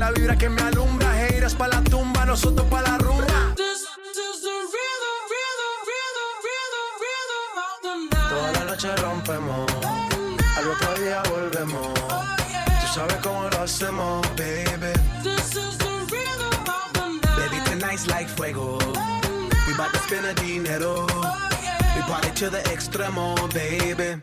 la vibra que me alumbra. Heiras pa' la tumba, nosotros pa' la rumba. The the. Toda la noche rompemos. Al otro día volvemos. Tú sabes cómo lo hacemos, baby. This is the rhythm of the night. Baby, tonight's like fuego. We bout to spend a dinero. We party to the extremo, baby.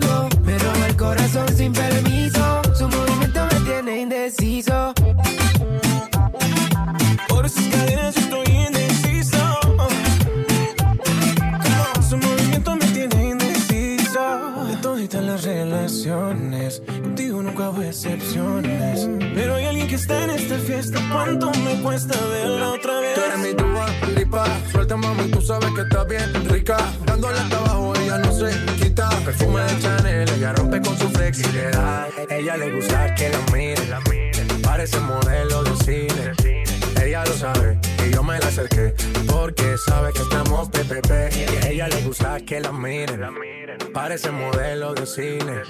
Ella le gusta que la miren, parece modelo de cine. Ella lo sabe y yo me la acerqué porque sabe que estamos PPP. Y a ella le gusta que la miren, parece modelo de cine.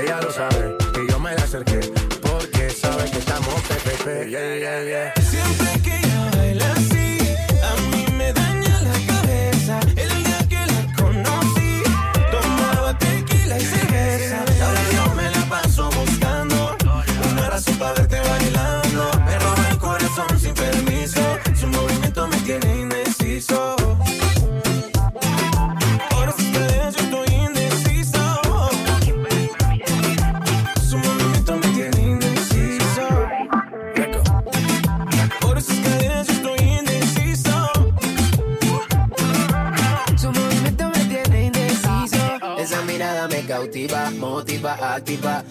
Ella lo sabe y yo me la acerqué porque sabe que estamos PPP. Yeah, yeah, yeah. Siempre que ella baila así, a mí me daña la cabeza. El día que la conocí, tomaba tequila y cerveza. Una razón para verte bailando. Me roba el corazón sin permiso, su movimiento me tiene indeciso. Por esas cadenas yo estoy indeciso. Su movimiento me tiene indeciso. Por esas cadenas yo estoy indeciso. Su movimiento me tiene indeciso. Esa mirada me cautiva, motiva, activa,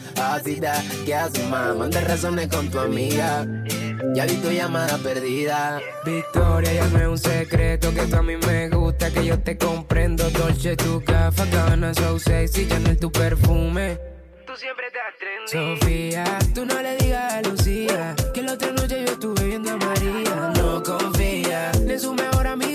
¿Qué haces, más? Manda razones con tu amiga. Ya vi tu llamada perdida. Victoria, ya no es un secreto que tú a mí me gusta, que yo te comprendo. Dolce, tu café, cabana, so sexy, Chanel, tu perfume. Tú siempre estás trendy. Sofía, tú no le digas a Lucía que la otra noche yo estuve viendo a María. No confía en su mejor amiga,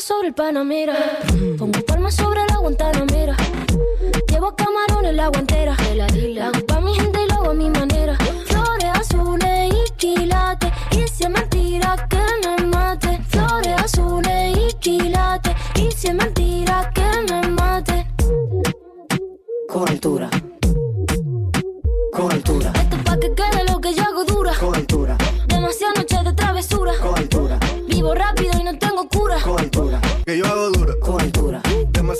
Sobre el Panamera. Pongo palmas sobre la Guantanamera. Llevo camarón en la guantera. La hago pa' mi gente y lo hago a mi manera. Flores azules y quilates. Y si es mentira que me mate. Flores azules y quilates. Y si es mentira que me mate. Con altura, con altura,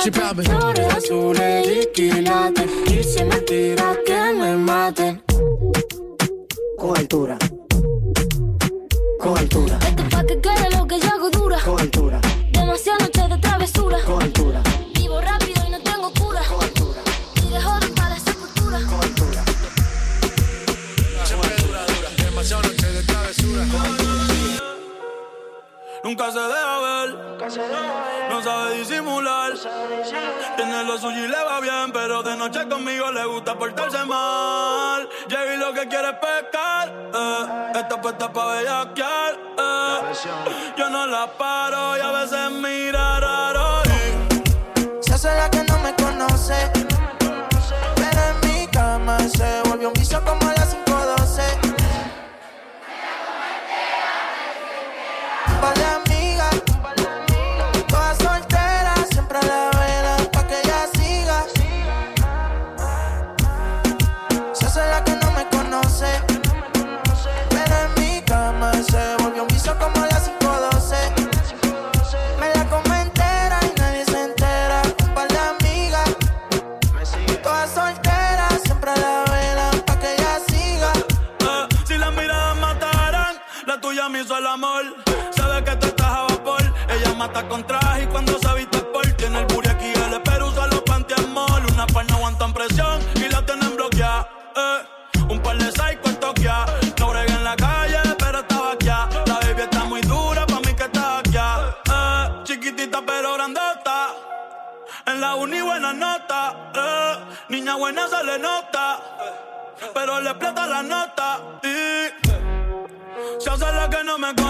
Me. Sí, papi. Flores azules y quilates. Dice mentira que me maten. con altura. Con altura, Esto pa' que quede lo que yo hago dura. con altura, Demasiadas noches de travesura. con altura, Vivo rápido y no tengo cura. con altura, Y de joven para la sepultura. con altura. Siempre dura, dura. Demasiado noche de travesura. Nunca se deja ver, no sabe disimular. Tiene lo suyo y le va bien, pero de noche conmigo le gusta portarse mal. Llega y lo que quiere es pescar, eh. Está puesta pa' bellaquear, eh. Yo no la paro y a veces mira raro. y Se hace la que no me conoce. Pero en mi cama se volvió un vicio como hizo el amor. Sabe que tú estás a vapor. Ella mata con traje y cuando se viste por tiene el booty aquí, el espero usa los mall. Una par no aguantan presión y la tienen bloqueada. Eh, un par de psycho en Tokia. No bregué en la calle, pero estaba aquí. La baby está muy dura, pa' mí que está aquí. Eh, chiquitita pero grandota. En la uni buena nota. Eh, niña buena se le nota pero le explota la nota hace la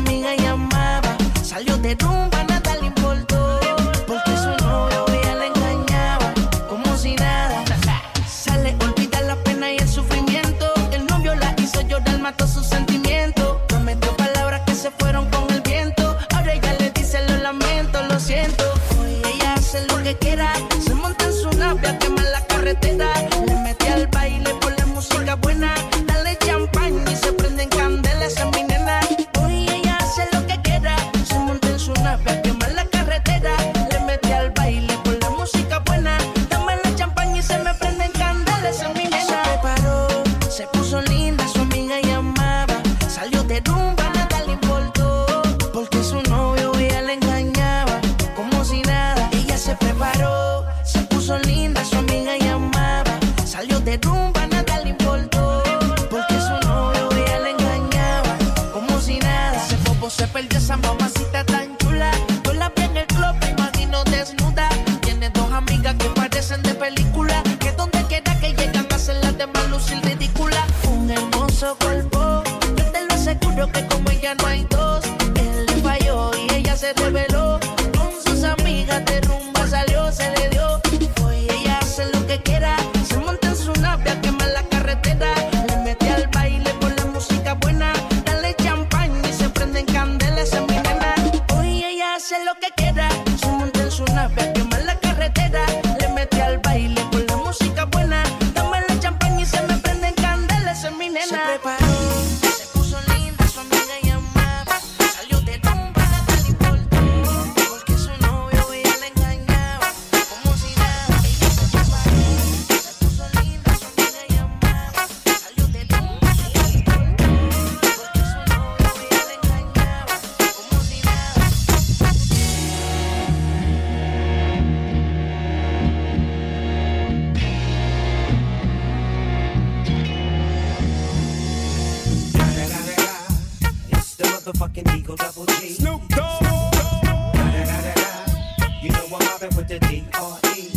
the D R E.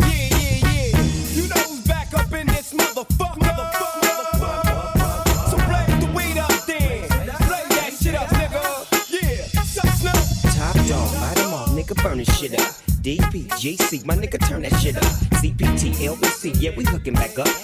Yeah, yeah, yeah. You know who's back up in this motherfucker. motherfucker. nigga burn this shit up. DPGC, my nigga turn that shit up. C P T L B C. Yeah, we hooking back up.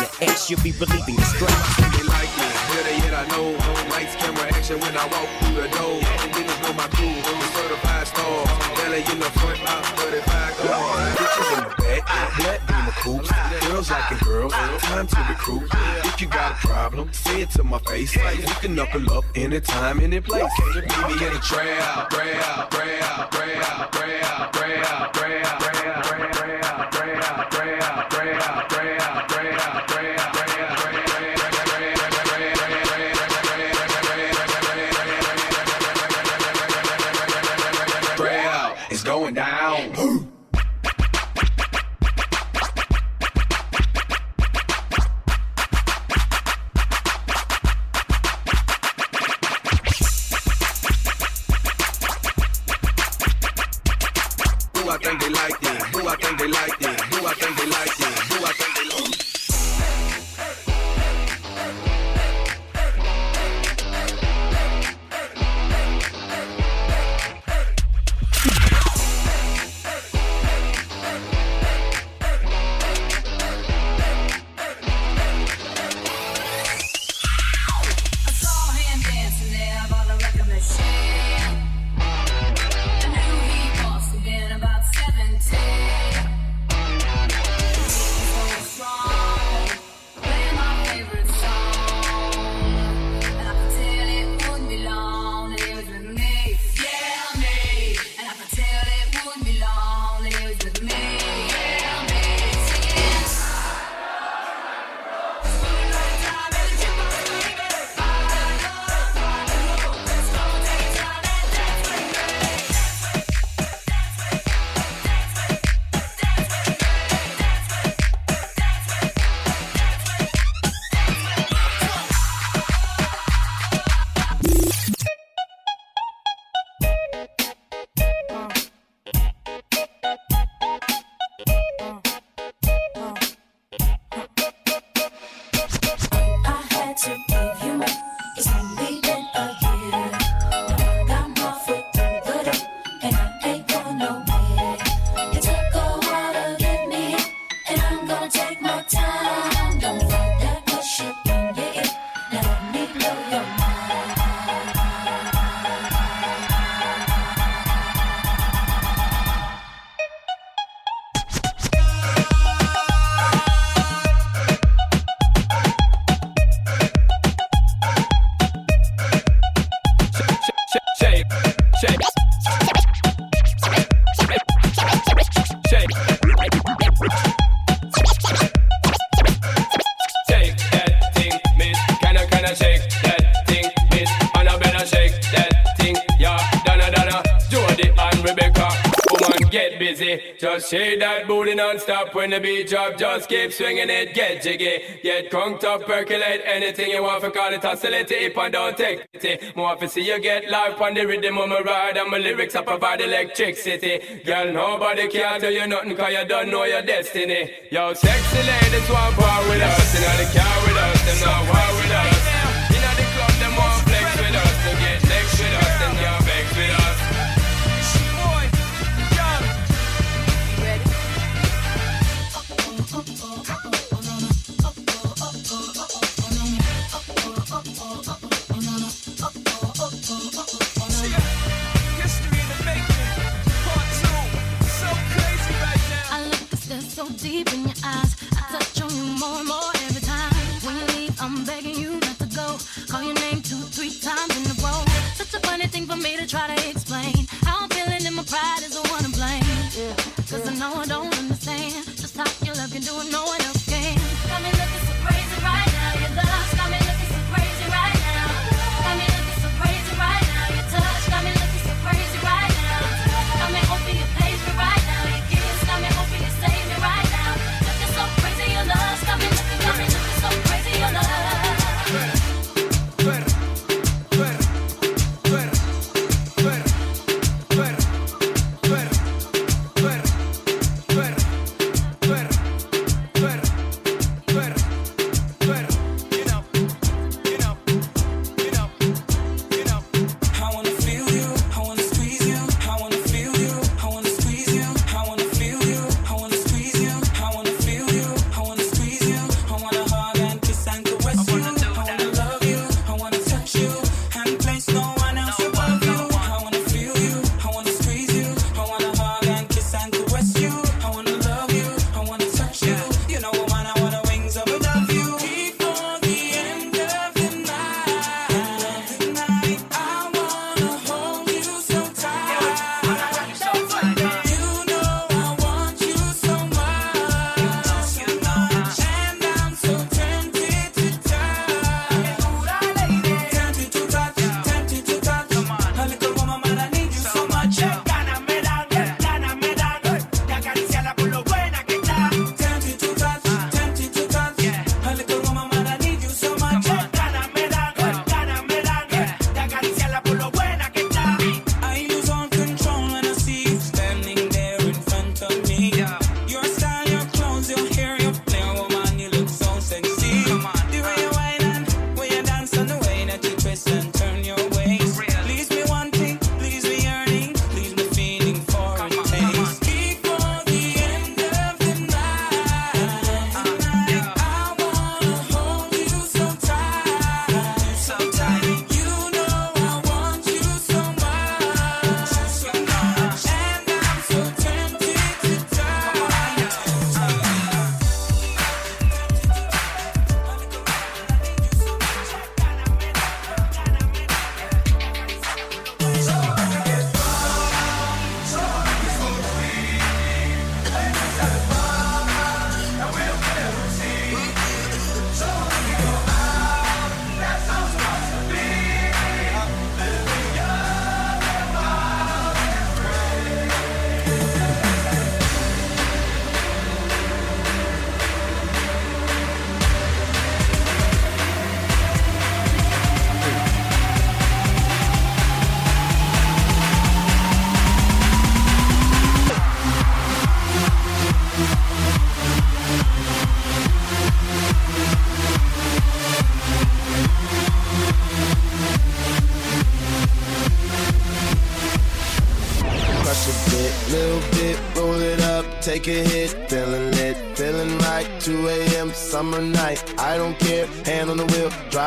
the X, you'll be relieving your stress. They like me, better yet I know. Lights, camera, action when I walk through the door. Niggas know my crew, I'm a certified star. Belly in the front, I'm 35 cars. Bitches in the back, black beamer coops. Girls liking girls, time to recruit. If you got a problem, say it to my face. You can knuckle up anytime, any place. Meet me in the trap, trap, trap, trap, trap, Shake that booty non-stop when the beat drop. Just keep swinging it, get jiggy. Get crunked up, percolate anything you want for call it oscillate If I don't take it. More for see you get live on the rhythm of my ride and my lyrics up about electricity. Girl, nobody can tell you nothing cause you don't know your destiny. Yo, sexy ladies want part with us, and all the car with us, and not war with us.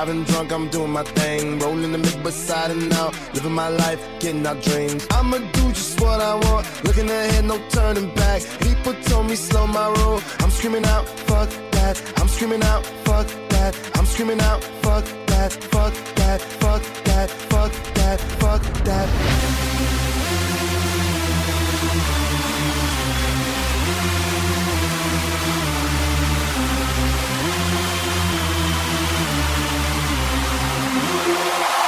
Driving drunk, I'm doing my thing. Rolling the mid beside and out. Living my life, getting out dreams. I'ma do just what I want. Looking ahead, no turning back. People told me slow my roll. I'm screaming out, fuck that. I'm screaming out, fuck that. I'm screaming out, fuck that, fuck that, fuck that, fuck that, fuck that. Fuck that. you.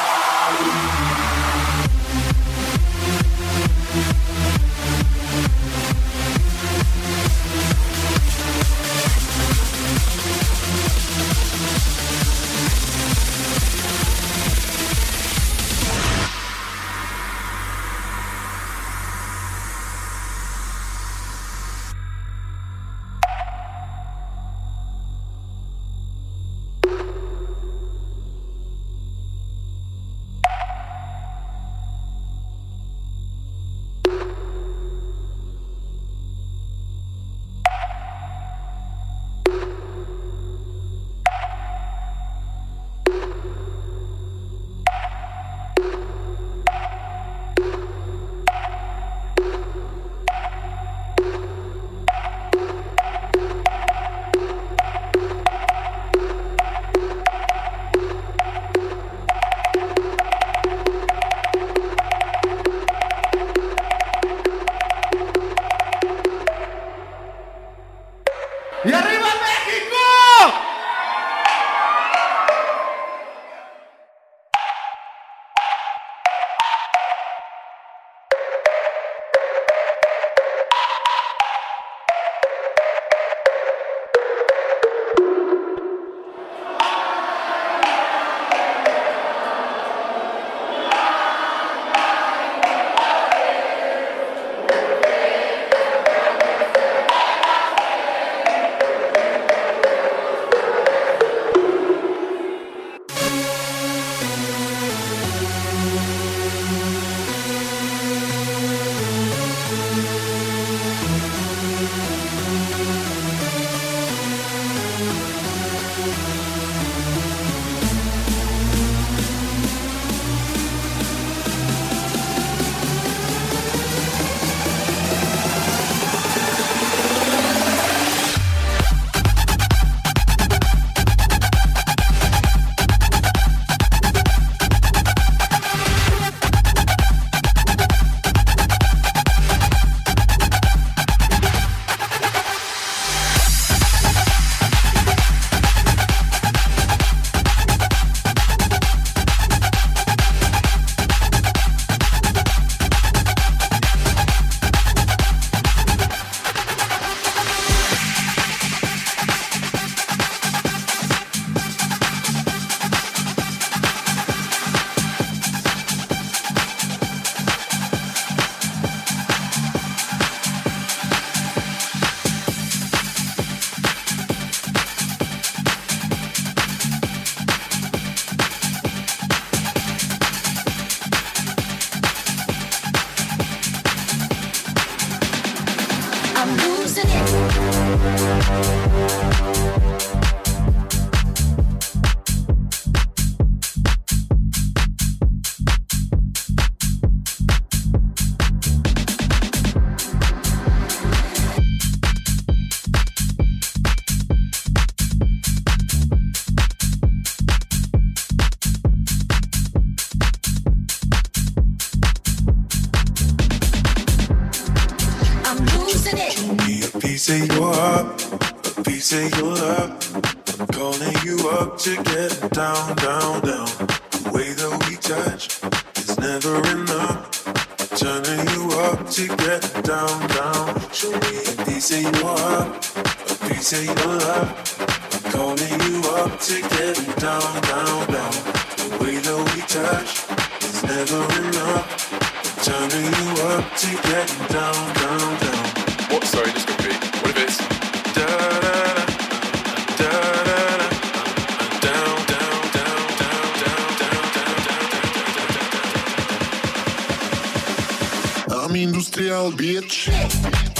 down, bitch.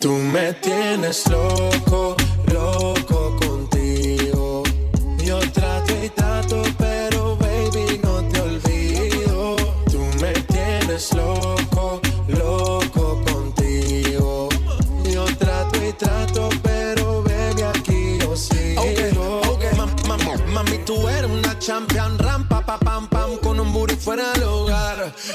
Tú me tienes loco, loco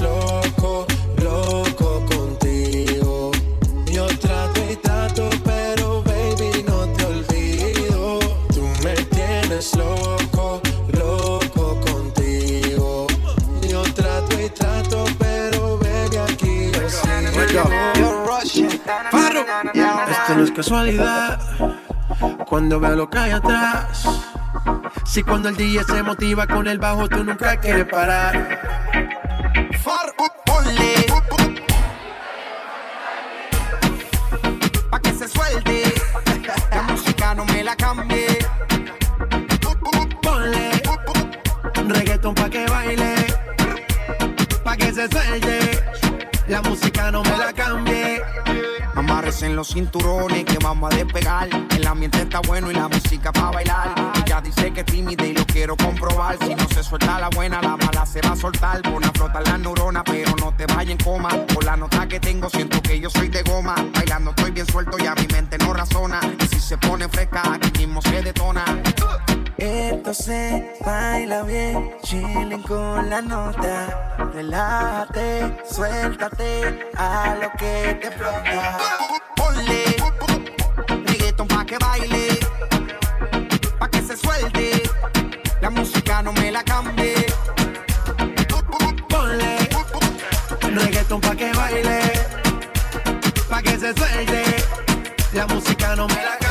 loco, loco contigo. Yo trato y trato, pero baby, no te olvido. Tú me tienes loco, loco contigo. Yo trato y trato, pero baby, aquí yo sigo. Esto no es casualidad. Cuando veo lo que hay atrás. Si cuando el DJ se motiva con el bajo, tú nunca quieres parar. Cinturones que vamos a despegar. El ambiente está bueno y la música para bailar. Ella dice que es tímida y lo quiero comprobar. Si no se suelta la buena, la mala se va a soltar. Pon a flotar las neuronas, pero no te vayas en coma. Por la nota que tengo, siento que yo soy de goma. Bailando estoy bien suelto y a mi mente no razona. Y si se pone fresca, aquí mismo se detona. Esto se baila bien, chilling con la nota. Relájate, suéltate a lo que te explota. Ponle reggaeton pa' que baile, pa' que se suelte. La música no me la cambie. Ponle reggaeton pa' que baile, pa' que se suelte. La música no me la cambie.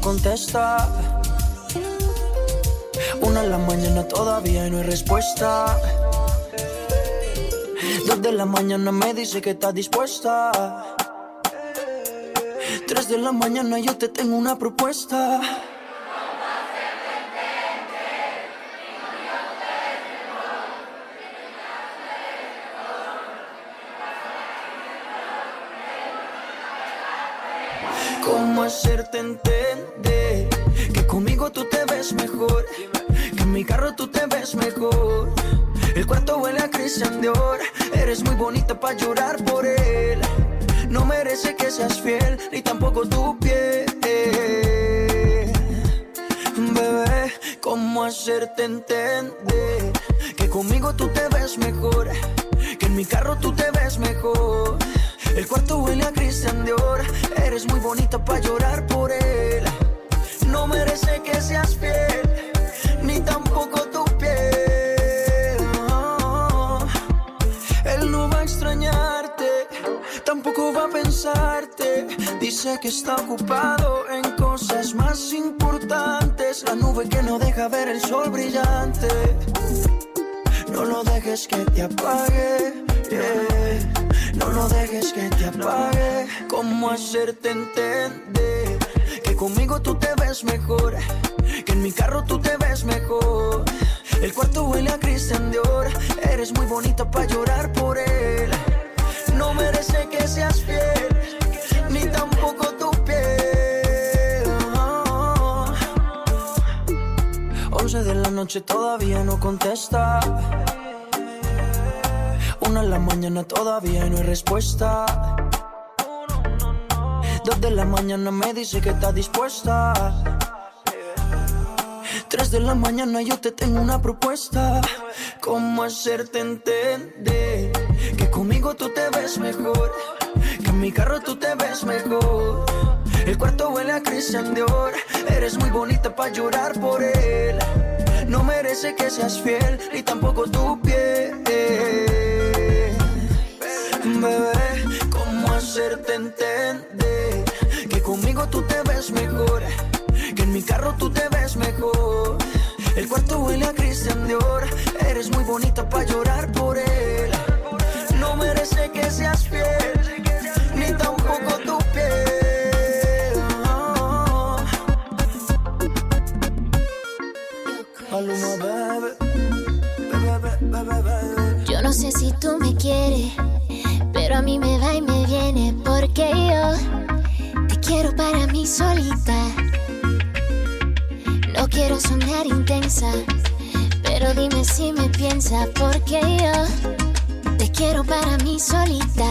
Contesta. Una en la mañana todavía no hay respuesta. Dos de la mañana me dice que está dispuesta. Tres de la mañana yo te tengo una propuesta. Mi carro tú te ves mejor. El cuarto huele a Christian Dior. Eres muy bonita para llorar por él. No merece que seas fiel, ni tampoco tu piel. No. Él no va a extrañarte, tampoco va a pensarte. Dice que está ocupado en cosas más importantes. La nube que no deja ver el sol brillante. No lo dejes que te apague. Yeah. No lo dejes que te apague. ¿Cómo hacerte entender que conmigo tú te ves mejor? Que en mi carro tú te ves mejor. El cuarto huele a Christian Dior. Eres muy bonita para llorar por él. No merece que seas fiel, ni tampoco tu piel. Once de la noche todavía no contesta. Una en la mañana todavía no hay respuesta. Dos de la mañana me dice que está dispuesta. Tres de la mañana yo te tengo una propuesta. ¿Cómo hacerte entender que conmigo tú te ves mejor? Que en mi carro tú te ves mejor. El cuarto huele a Christian Dior. Eres muy bonita para llorar por él. No merece que seas fiel, ni tampoco tu piel. Bebé, ¿cómo hacerte entender que conmigo tú te ves mejor? Que en mi carro tú te ves mejor. El cuarto huele a Christian Dior. Eres muy bonita para llorar por él. No merece que seas fiel, ni tampoco tu piel. Oh. Bebé. Yo no sé si tú me quieres, a mí me va y me viene porque yo te quiero para mí solita. No quiero sonar intensa, pero dime si me piensa porque yo te quiero para mí solita.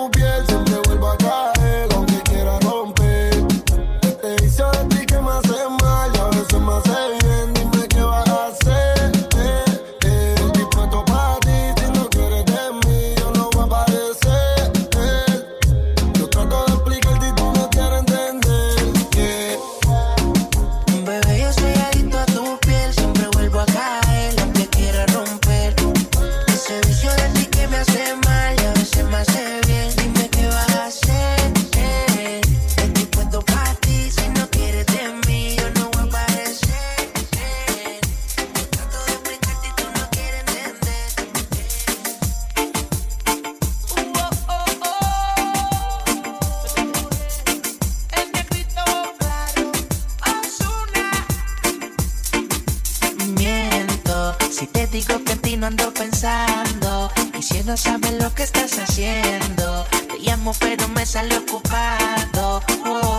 Y si no sabes lo que estás haciendo, te llamo pero me sale ocupado. Oh,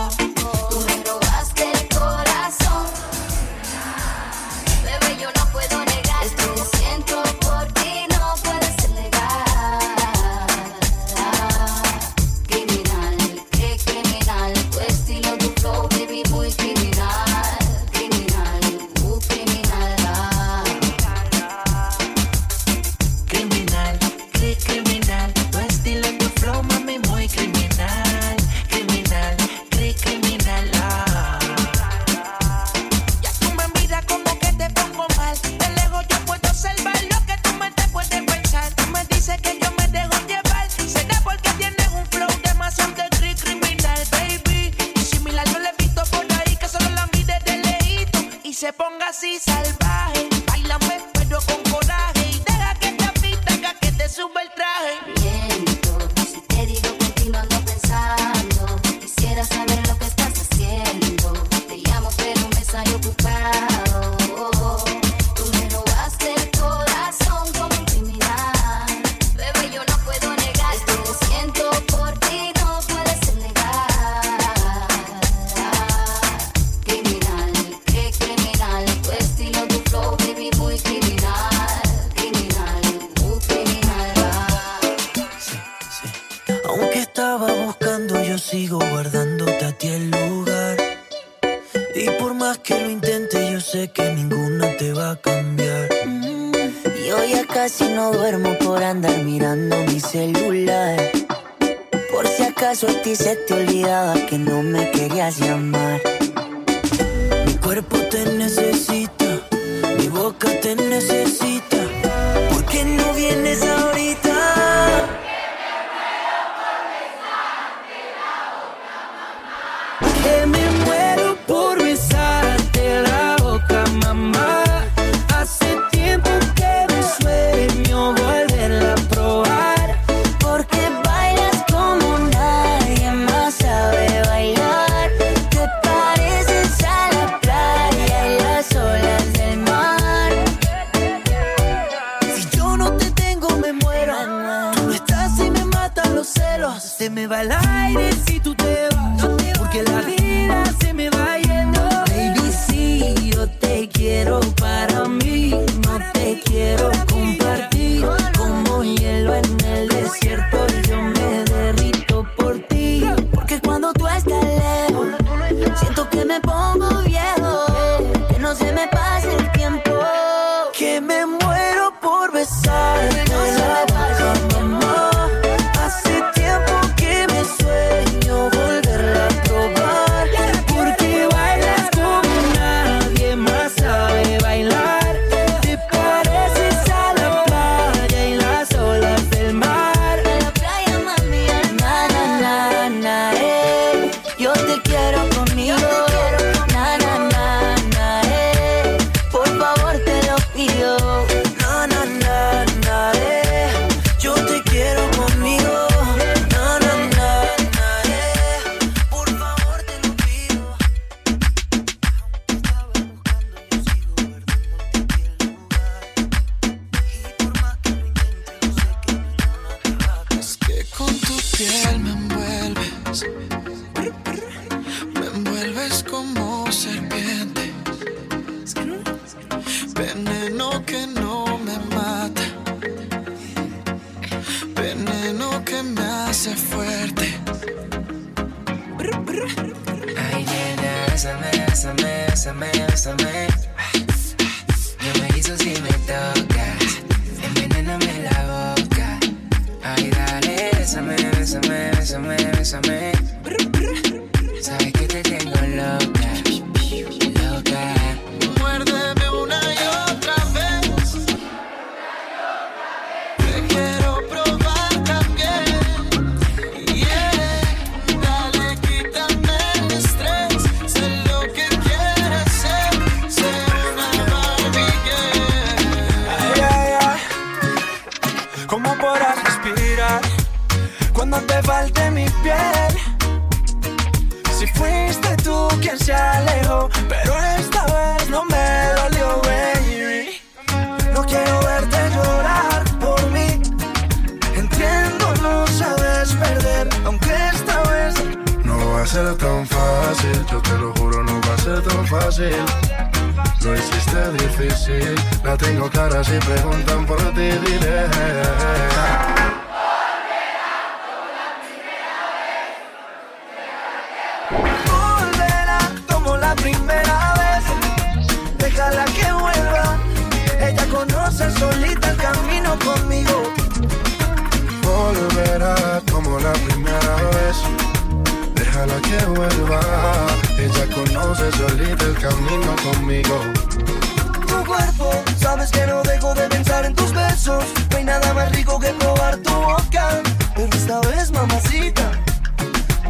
ti, diré. volverá como la primera vez. Déjala que vuelva. Ella conoce solita el camino conmigo. Volverá como la primera vez. Déjala que vuelva. Ella conoce solita el camino conmigo. Sabes que no dejo de pensar en tus besos. No hay nada más rico que probar tu boca. Pero esta vez, mamacita,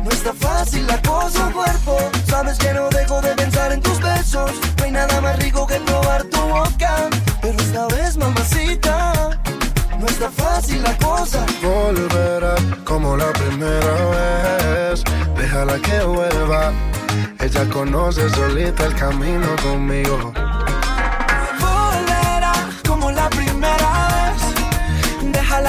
no está fácil la cosa, cuerpo. Sabes que no dejo de pensar en tus besos. No hay nada más rico que probar tu boca. Pero esta vez, mamacita, no está fácil la cosa. Volverá como la primera vez. Déjala que vuelva. Ella conoce solita el camino conmigo.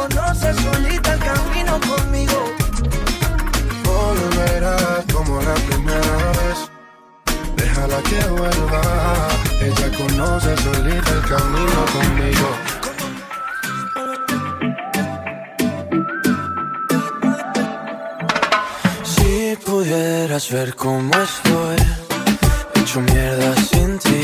conoce solita el camino conmigo. Volverá como la primera vez. Déjala que vuelva. Ella conoce solita el camino conmigo. Si pudieras ver cómo estoy, hecho mierda sin ti,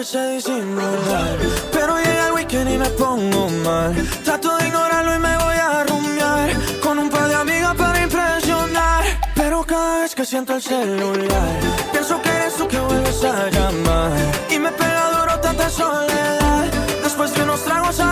a disimular, pero llega el weekend y me pongo mal. Trato de ignorarlo y me voy a rumbear con un par de amigas para impresionar. Pero cada vez que siento el celular, pienso que eres tú que vuelves a llamar. Y me pega duro tanta soledad. Después de unos tragos sale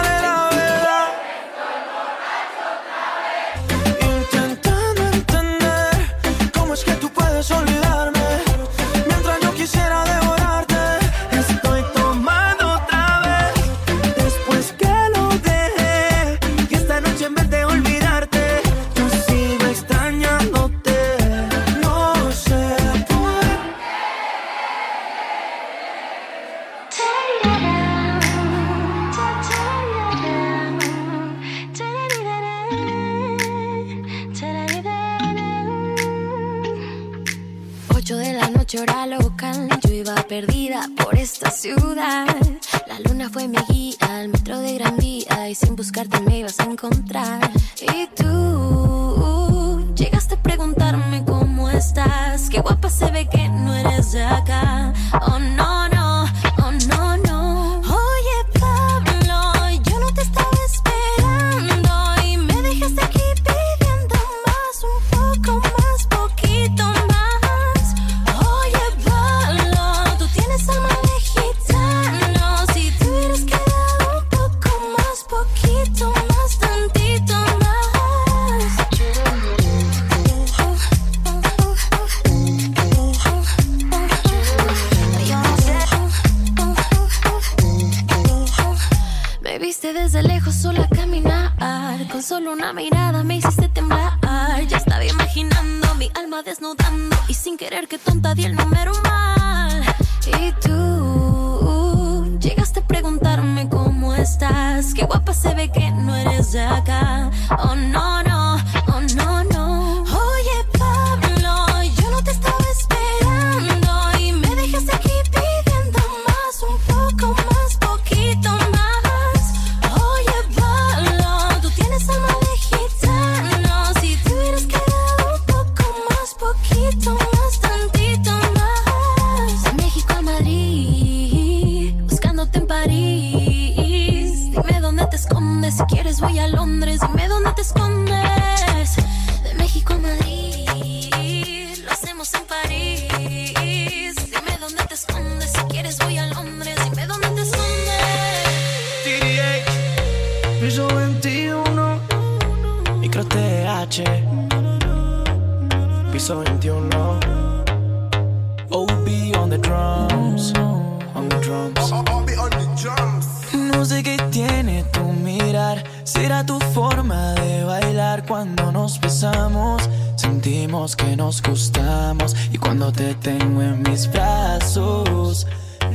sé qué tiene tu mirar, será tu forma de bailar cuando nos besamos. Sentimos que nos gustamos y cuando te tengo en mis brazos,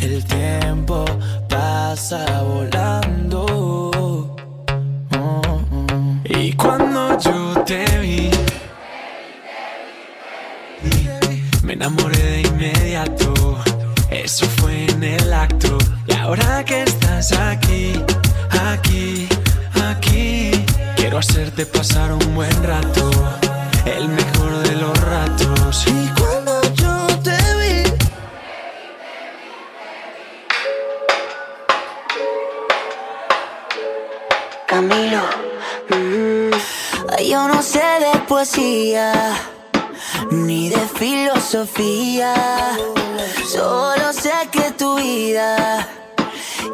el tiempo pasa volando. Oh, oh. Y cuando yo te vi, me enamoré de inmediato. Eso fue en el acto ahora que estás aquí, aquí, aquí, quiero hacerte pasar un buen rato, el mejor de los ratos. Y cuando yo te vi, Camilo, mm, yo no sé de poesía ni de filosofía. Solo sé que tu vida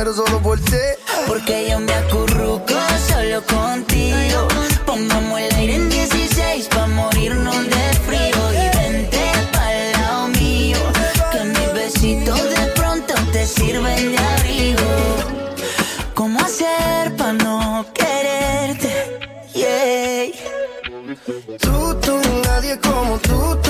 muero solo por. Porque yo me acurruco solo contigo. Pongamos el aire en 16 pa' morirnos de frío. Y vente pa'l lado mío, que mis besitos de pronto te sirven de abrigo. ¿Cómo hacer pa' no quererte? Yeah. Tú, tú, nadie como tú, tú.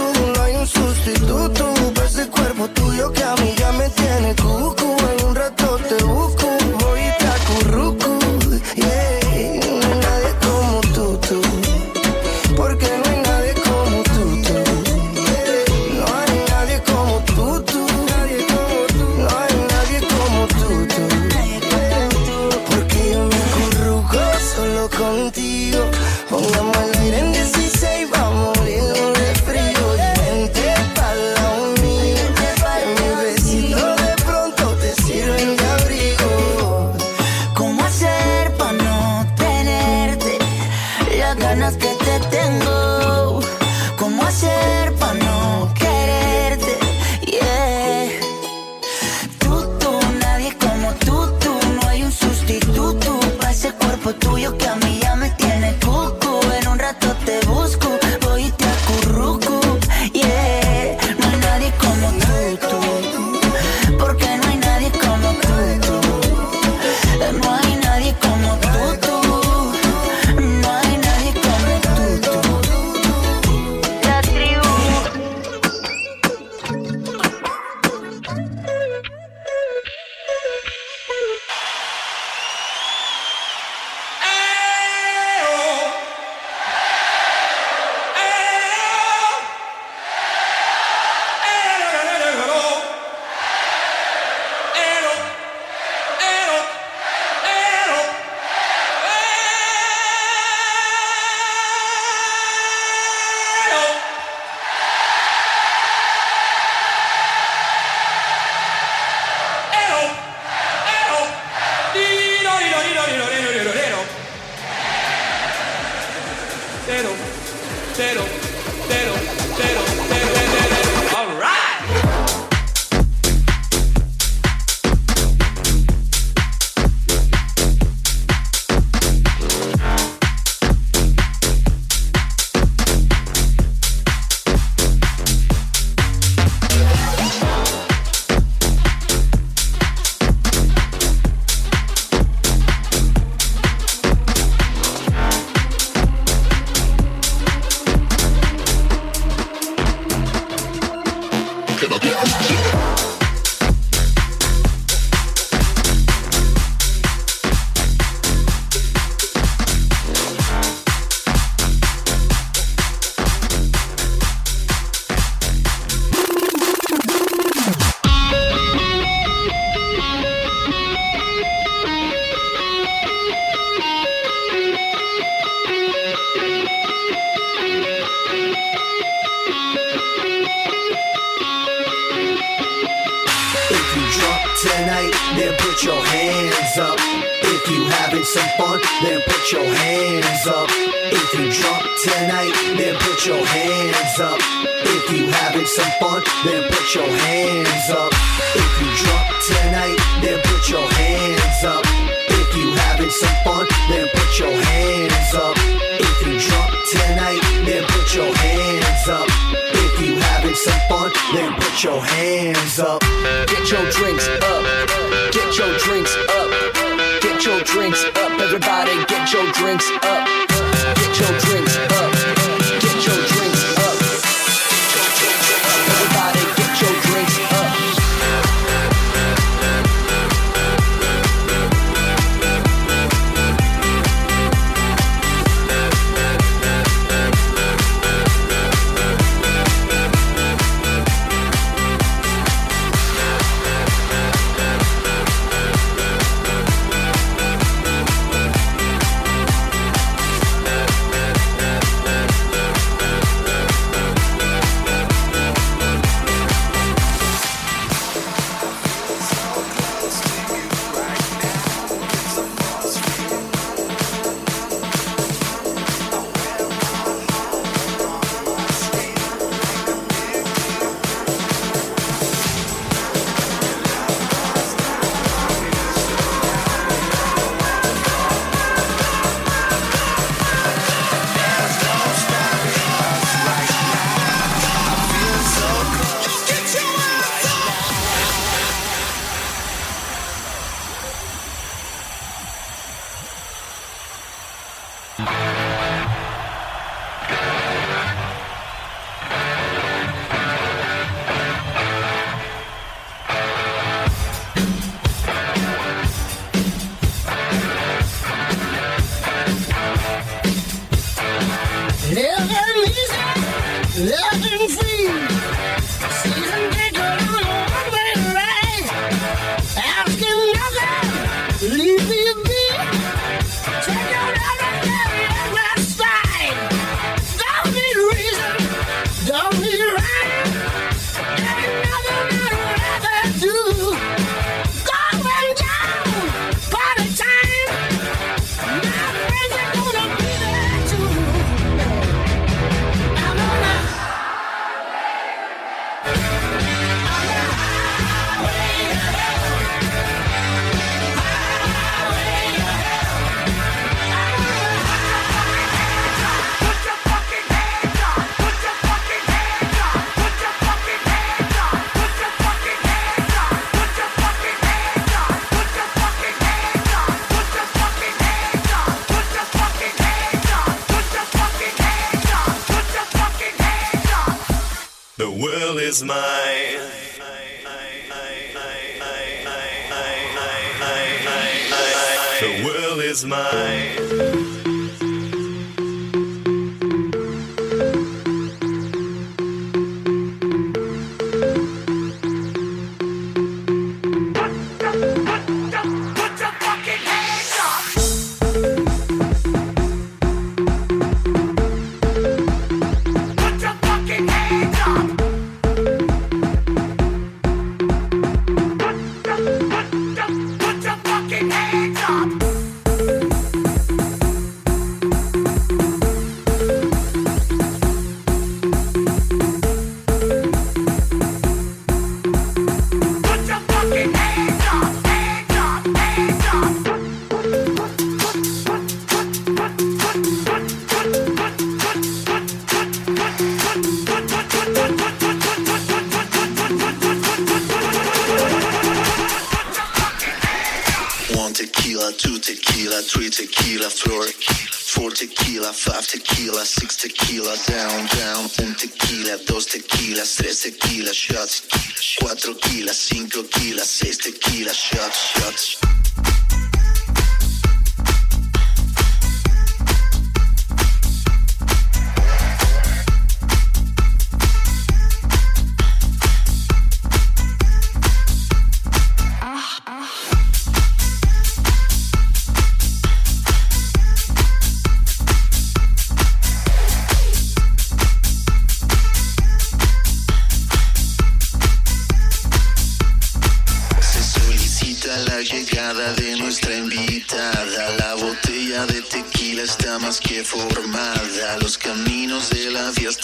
Then put your hands up. If you having some fun, then put your hands up. If you drunk tonight, then put your hands up. If you having some fun, then put your hands up. If you drunk tonight, then put your hands up. If you having some fun, then put your hands up. If you drunk tonight, then put your hands up. Then put your hands up. Get your drinks up. Get your drinks up. Get your drinks up. Everybody get your drinks up. Get your drinks up.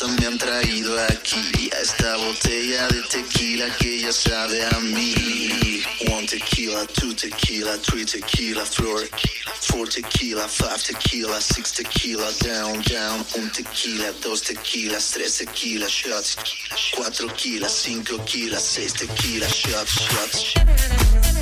La me han traído aquí. A esta botella de tequila que ya sabe a mí. One tequila, two tequila, three tequila, floor. Four tequila, five tequila, six tequila, down, down. Un tequila, dos tequilas, tres tequila, shots. Cuatro kilas, cinco kilas, seis tequila, shots, shots.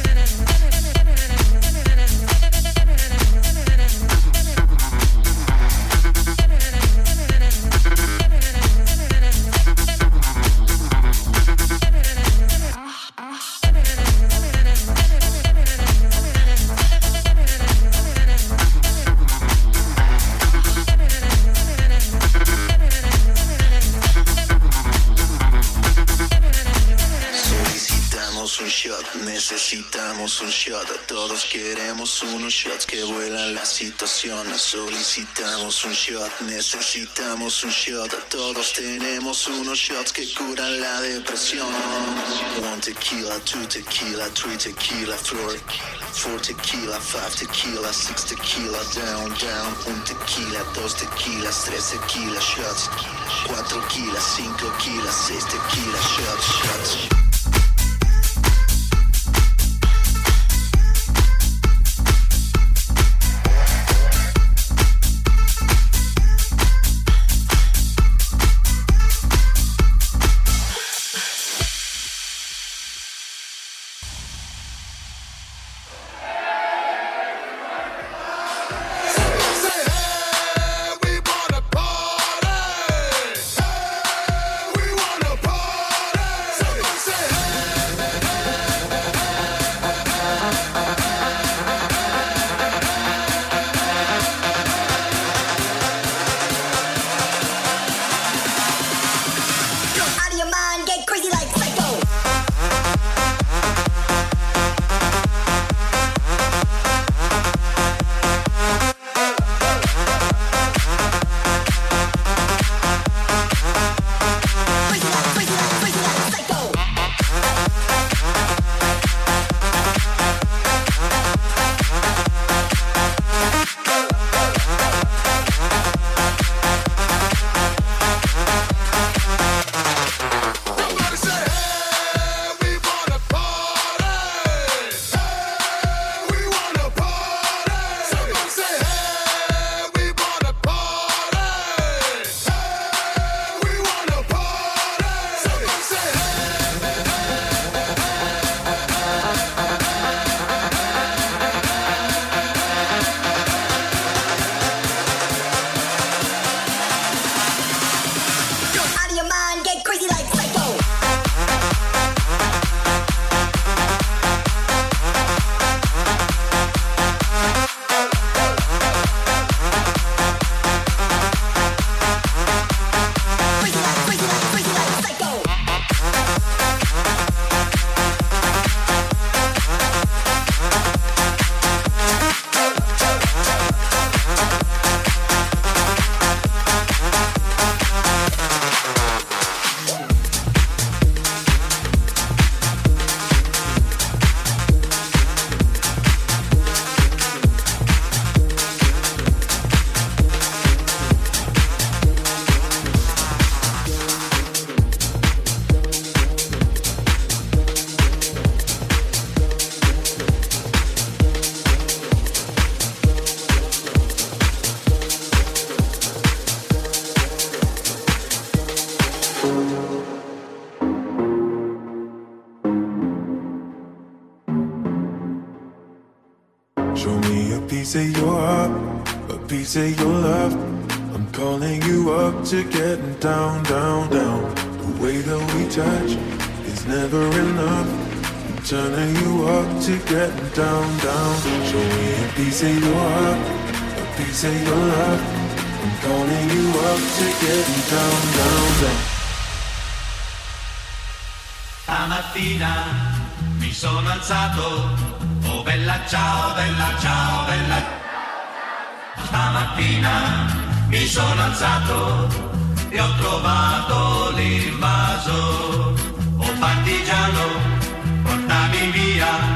Queremos unos shots que vuelan la situación. Solicitamos un shot, necesitamos un shot. Todos tenemos unos shots que curan la depresión. One tequila, two tequila, three tequila, floor. Four tequila, five tequila, six tequila, down, down. Un tequila, dos tequilas, tres tequila, shots. Cuatro kilas, cinco kilas, seis tequila, shots, shots. Down, down. Show me a piece of your heart, a piece of your love. I'm calling you up to getting down, down, down. Stamattina mi sono alzato, oh bella ciao, bella ciao, bella. Stamattina mi sono alzato e ho trovato l'invaso. Oh partigiano, portami via.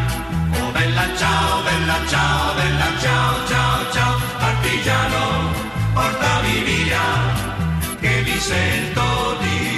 Oh bella ciao, bella ciao, ciao, ciao. Partigiano, portami via, che mi sento di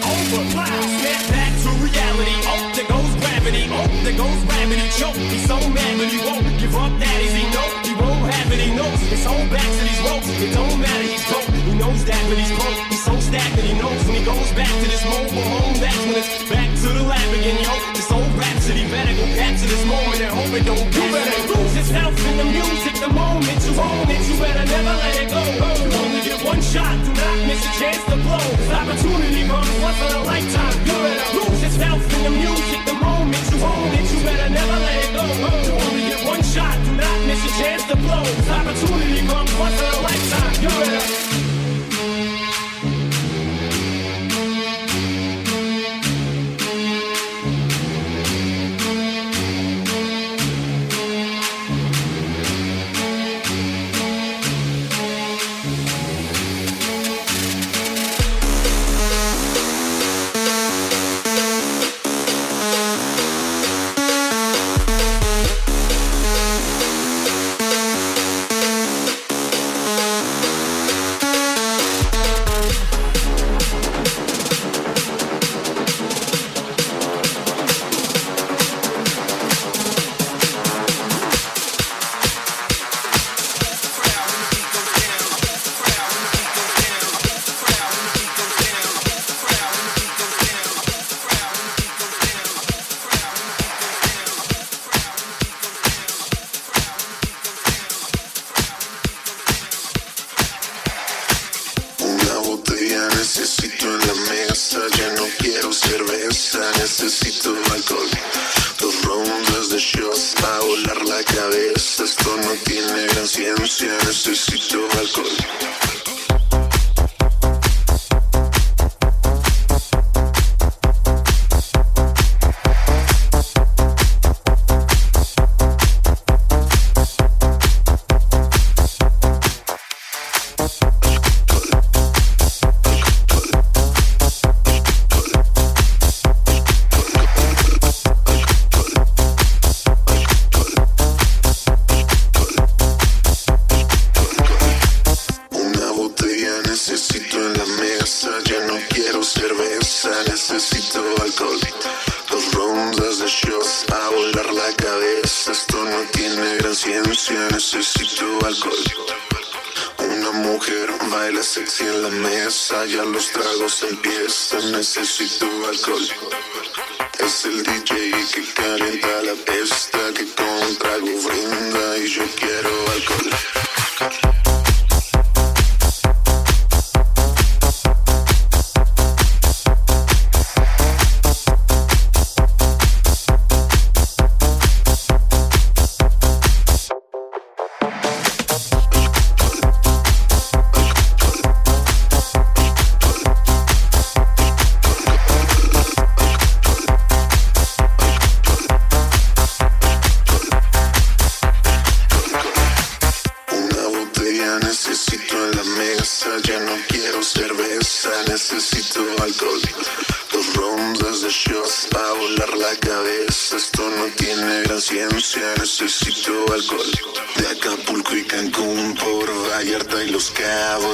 over. Snap back to reality. Oh, there goes gravity. Oh, there goes gravity. Choke. He's so mad, but he won't give up. That is he know he knows his whole back to these ropes. It don't matter. He's dope. He knows that, but he's broke. He's so stagnant. He knows when he goes back to this mobile home. That's when it's back to the lab again, yo. This old rhapsody better go capture this moment and hope it don't. You better lose yourself in the music. The moment you own it, you better never let it go. You only get one shot. Do not miss a chance to blow. This opportunity comes once in a lifetime. You better lose yourself in the music. The moment you own it, you better never let it go. You only get one shot. Do not miss a chance flows. Opportunity comes once in a lifetime. You're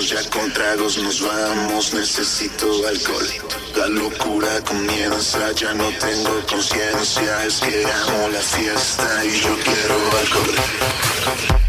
ya con tragos nos vamos, necesito alcohol. La locura comienza, ya no tengo conciencia, es que amo la fiesta y yo quiero alcohol.